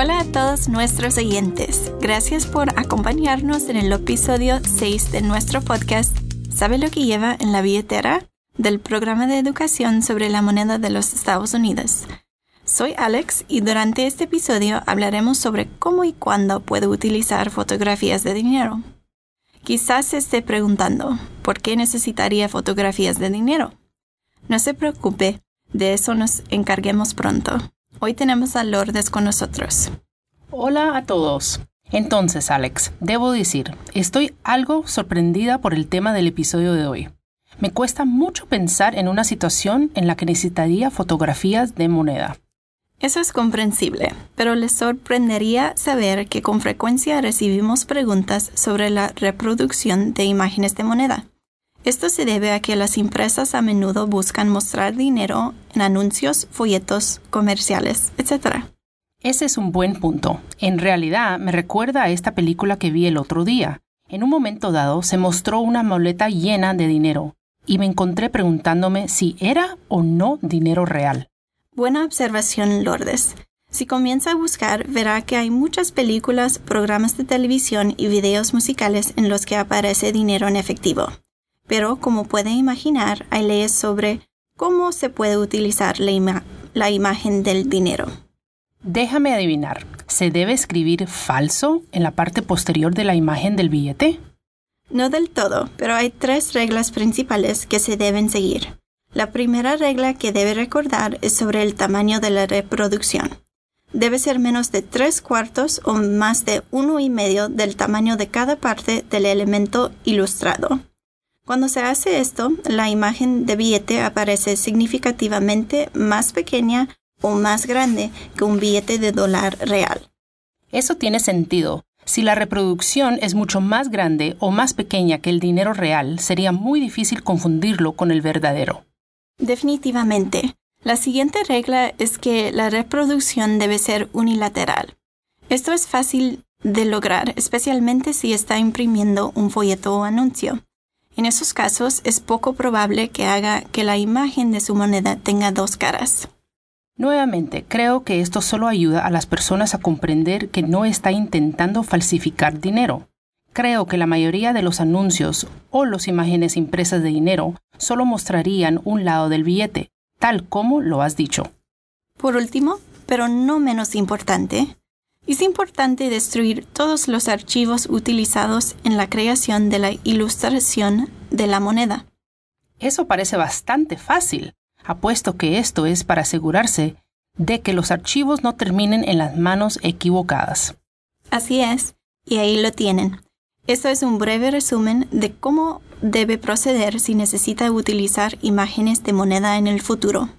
Hola a todos nuestros oyentes. Gracias por acompañarnos en el episodio 6 de nuestro podcast ¿Sabe lo que lleva en la billetera? del programa de educación sobre la moneda de los Estados Unidos. Soy Alex y durante este episodio hablaremos sobre cómo y cuándo puedo utilizar fotografías de dinero. Quizás se esté preguntando, ¿por qué necesitaría fotografías de dinero? No se preocupe, de eso nos encarguemos pronto. Hoy tenemos a Lourdes con nosotros. Hola a todos. Entonces, Alex, debo decir, estoy algo sorprendida por el tema del episodio de hoy. Me cuesta mucho pensar en una situación en la que necesitaría fotografías de moneda. Eso es comprensible, pero les sorprendería saber que con frecuencia recibimos preguntas sobre la reproducción de imágenes de moneda. Esto se debe a que las empresas a menudo buscan mostrar dinero en anuncios, folletos, comerciales, etc. Ese es un buen punto. En realidad me recuerda a esta película que vi el otro día. En un momento dado se mostró una maleta llena de dinero y me encontré preguntándome si era o no dinero real. Buena observación, Lourdes. Si comienza a buscar, verá que hay muchas películas, programas de televisión y videos musicales en los que aparece dinero en efectivo pero como puede imaginar, hay leyes sobre cómo se puede utilizar la, la imagen del dinero. Déjame adivinar, ¿se debe escribir falso en la parte posterior de la imagen del billete? No del todo, pero hay tres reglas principales que se deben seguir. La primera regla que debe recordar es sobre el tamaño de la reproducción. Debe ser menos de tres cuartos o más de uno y medio del tamaño de cada parte del elemento ilustrado. Cuando se hace esto, la imagen de billete aparece significativamente más pequeña o más grande que un billete de dólar real. Eso tiene sentido. Si la reproducción es mucho más grande o más pequeña que el dinero real, sería muy difícil confundirlo con el verdadero. Definitivamente. La siguiente regla es que la reproducción debe ser unilateral. Esto es fácil de lograr, especialmente si está imprimiendo un folleto o anuncio. En esos casos es poco probable que haga que la imagen de su moneda tenga dos caras. Nuevamente, creo que esto solo ayuda a las personas a comprender que no está intentando falsificar dinero. Creo que la mayoría de los anuncios o las imágenes impresas de dinero solo mostrarían un lado del billete, tal como lo has dicho. Por último, pero no menos importante, es importante destruir todos los archivos utilizados en la creación de la ilustración de la moneda. Eso parece bastante fácil. Apuesto que esto es para asegurarse de que los archivos no terminen en las manos equivocadas. Así es, y ahí lo tienen. Esto es un breve resumen de cómo debe proceder si necesita utilizar imágenes de moneda en el futuro.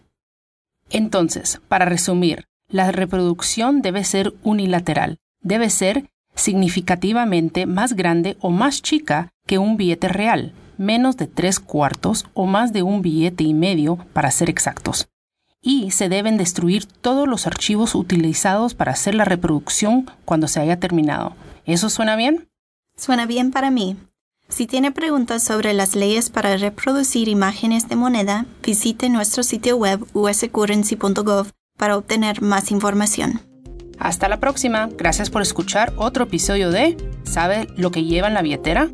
Entonces, para resumir, la reproducción debe ser unilateral, debe ser significativamente más grande o más chica que un billete real, menos de tres cuartos o más de un billete y medio para ser exactos. Y se deben destruir todos los archivos utilizados para hacer la reproducción cuando se haya terminado. ¿Eso suena bien? Suena bien para mí. Si tiene preguntas sobre las leyes para reproducir imágenes de moneda, visite nuestro sitio web uscurrency.gov para obtener más información. Hasta la próxima. Gracias por escuchar otro episodio de ¿Sabe lo que lleva en la billetera?